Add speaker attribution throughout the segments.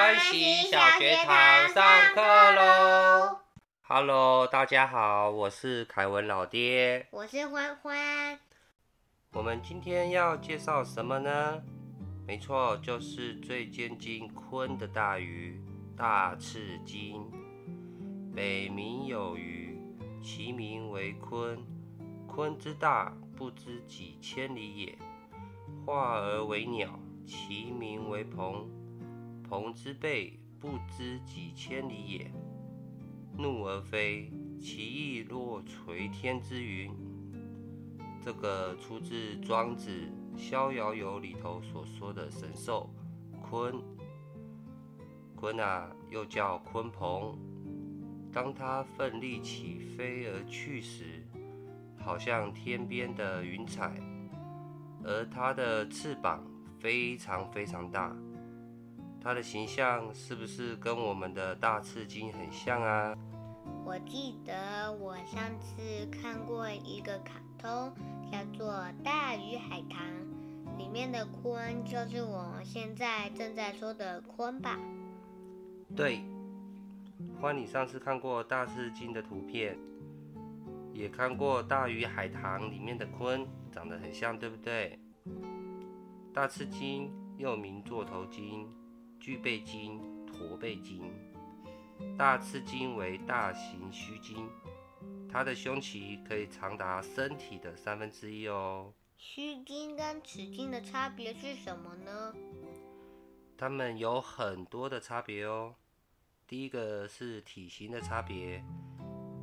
Speaker 1: 欢喜小学堂上课喽！Hello，大家好，我是凯文老爹，
Speaker 2: 我是欢欢。
Speaker 1: 我们今天要介绍什么呢？没错，就是最接近鲲的大鱼——大赤金。北冥有鱼，其名为鲲。鲲之大，不知几千里也。化而为鸟，其名为鹏。鹏之背，不知几千里也。怒而飞，其翼若垂天之云。这个出自《庄子·逍遥游》里头所说的神兽鲲。鲲啊，又叫鲲鹏。当它奋力起飞而去时，好像天边的云彩。而它的翅膀非常非常大。它的形象是不是跟我们的大赤金很像啊？
Speaker 2: 我记得我上次看过一个卡通，叫做《大鱼海棠》，里面的鲲就是我现在正在说的鲲吧？
Speaker 1: 对，欢你上次看过大赤金的图片，也看过《大鱼海棠》里面的鲲，长得很像，对不对？大赤金又名座头金。巨背鲸、驼背鲸，大赤鲸为大型须鲸，它的胸鳍可以长达身体的三分之一哦。
Speaker 2: 须鲸跟齿鲸的差别是什么呢？
Speaker 1: 它们有很多的差别哦。第一个是体型的差别，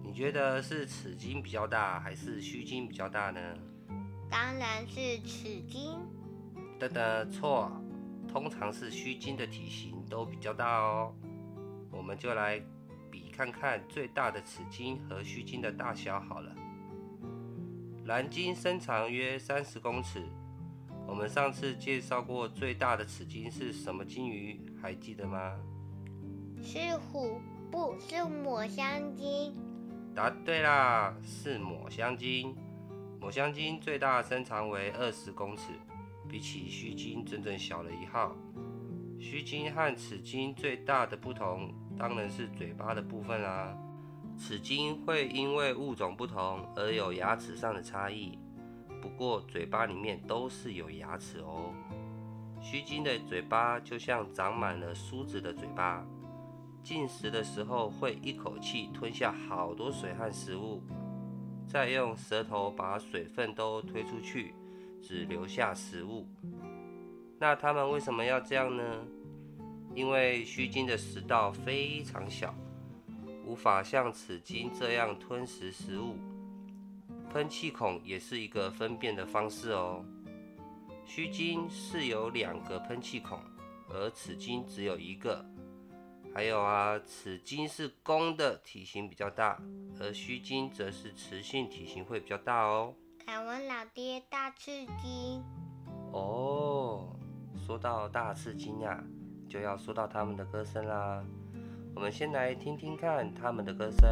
Speaker 1: 你觉得是齿鲸比较大还是须鲸比较大呢？
Speaker 2: 当然是齿鲸。
Speaker 1: 噔噔，错。通常是须鲸的体型都比较大哦，我们就来比看看最大的齿鲸和须鲸的大小好了。蓝鲸身长约三十公尺，我们上次介绍过最大的齿鲸是什么鲸鱼，还记得吗？
Speaker 2: 是虎，不是抹香鲸。
Speaker 1: 答对啦，是抹香鲸。抹香鲸最大身长为二十公尺。比起须鲸，整整小了一号。须鲸和齿鲸最大的不同，当然是嘴巴的部分啦。齿鲸会因为物种不同而有牙齿上的差异，不过嘴巴里面都是有牙齿哦。须鲸的嘴巴就像长满了梳子的嘴巴，进食的时候会一口气吞下好多水和食物，再用舌头把水分都推出去。只留下食物，那它们为什么要这样呢？因为须鲸的食道非常小，无法像齿鲸这样吞食食物。喷气孔也是一个分辨的方式哦。须鲸是有两个喷气孔，而齿鲸只有一个。还有啊，齿鲸是公的，体型比较大，而须鲸则是雌性，体型会比较大哦。
Speaker 2: 凯文老爹，大赤金。
Speaker 1: 哦，说到大赤金呀，就要说到他们的歌声啦。我们先来听听看他们的歌声。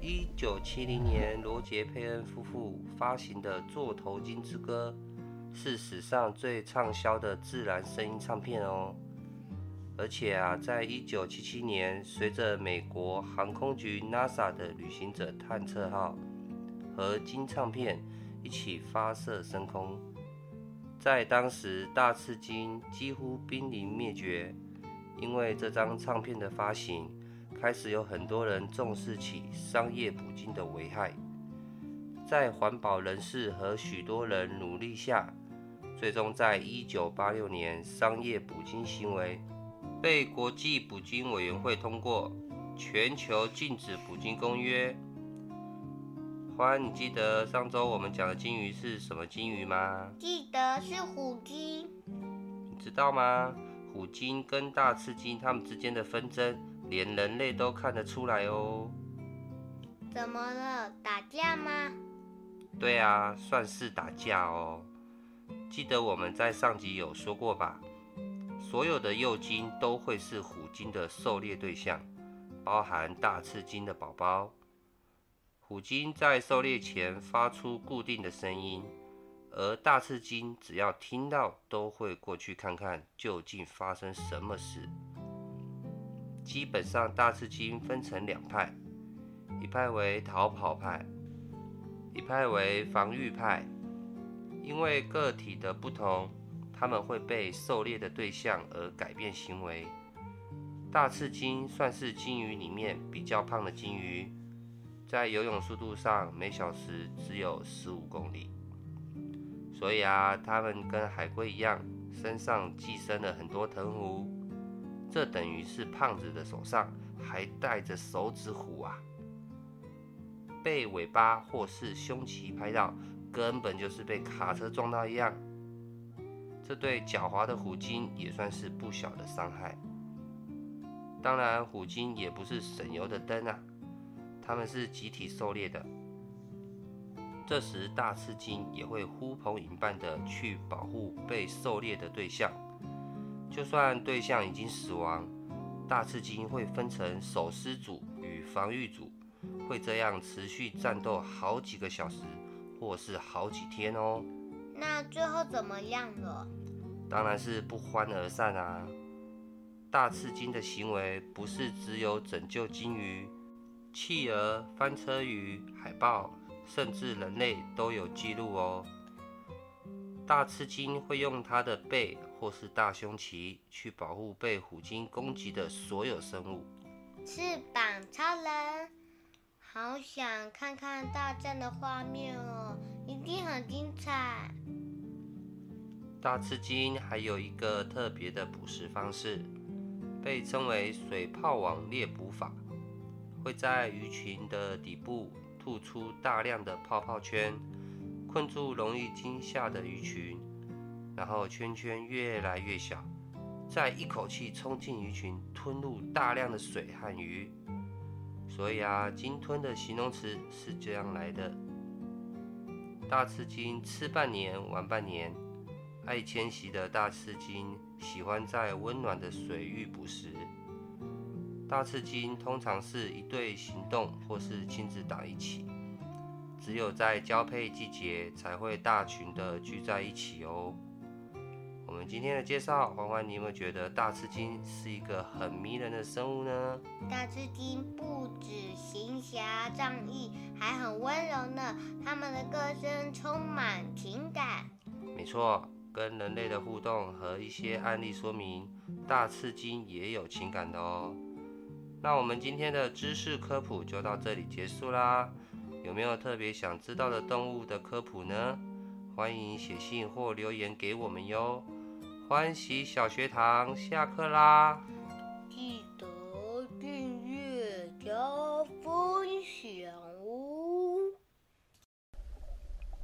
Speaker 1: 一九七零年，罗杰佩恩夫妇发行的《座头鲸之歌》是史上最畅销的自然声音唱片哦。而且啊，在一九七七年，随着美国航空局 NASA 的旅行者探测号和金唱片一起发射升空，在当时大赤金几乎濒临灭绝。因为这张唱片的发行，开始有很多人重视起商业捕鲸的危害。在环保人士和许多人努力下，最终在一九八六年，商业捕鲸行为。被国际捕鲸委员会通过《全球禁止捕鲸公约》。欢，你记得上周我们讲的鲸鱼是什么鲸鱼吗？
Speaker 2: 记得是虎鲸。
Speaker 1: 你知道吗？虎鲸跟大赤鲸它们之间的纷争，连人类都看得出来哦。
Speaker 2: 怎么了？打架吗？
Speaker 1: 对啊，算是打架哦。记得我们在上集有说过吧？所有的幼鲸都会是虎鲸的狩猎对象，包含大赤鲸的宝宝。虎鲸在狩猎前发出固定的声音，而大赤鲸只要听到，都会过去看看究竟发生什么事。基本上，大赤鲸分成两派，一派为逃跑派，一派为防御派。因为个体的不同，他们会被狩猎的对象而改变行为。大赤金算是金鱼里面比较胖的金鱼，在游泳速度上每小时只有十五公里。所以啊，它们跟海龟一样，身上寄生了很多藤壶，这等于是胖子的手上还带着手指虎啊！被尾巴或是胸鳍拍到，根本就是被卡车撞到一样。这对狡猾的虎鲸也算是不小的伤害。当然，虎鲸也不是省油的灯啊，它们是集体狩猎的。这时，大赤鲸也会呼朋引伴的去保护被狩猎的对象。就算对象已经死亡，大赤鲸会分成守尸组与防御组，会这样持续战斗好几个小时，或是好几天哦。
Speaker 2: 那最后怎么样了？
Speaker 1: 当然是不欢而散啊！大赤鲸的行为不是只有拯救鲸鱼、企鹅、翻车鱼、海豹。甚至人类都有记录哦。大赤鲸会用它的背或是大胸鳍去保护被虎鲸攻击的所有生物。
Speaker 2: 翅膀超人，好想看看大战的画面哦，一定很精彩。
Speaker 1: 大赤金还有一个特别的捕食方式，被称为水泡网猎捕法，会在鱼群的底部。吐出大量的泡泡圈，困住容易惊吓的鱼群，然后圈圈越来越小，再一口气冲进鱼群，吞入大量的水和鱼。所以啊，鲸吞的形容词是这样来的：大吃鲸吃半年，玩半年。爱迁徙的大赤鲸喜欢在温暖的水域捕食。大赤鲸通常是一对行动，或是亲子党一起，只有在交配季节才会大群的聚在一起哦。我们今天的介绍，欢欢，你有没有觉得大赤鲸是一个很迷人的生物呢？
Speaker 2: 大赤鲸不止行侠仗义，还很温柔呢。它们的歌声充满情感。
Speaker 1: 没错，跟人类的互动和一些案例说明大刺激也有情感的哦。那我们今天的知识科普就到这里结束啦。有没有特别想知道的动物的科普呢？欢迎写信或留言给我们哟。欢喜小学堂下课啦
Speaker 2: 记得订阅加分享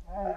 Speaker 2: 哦。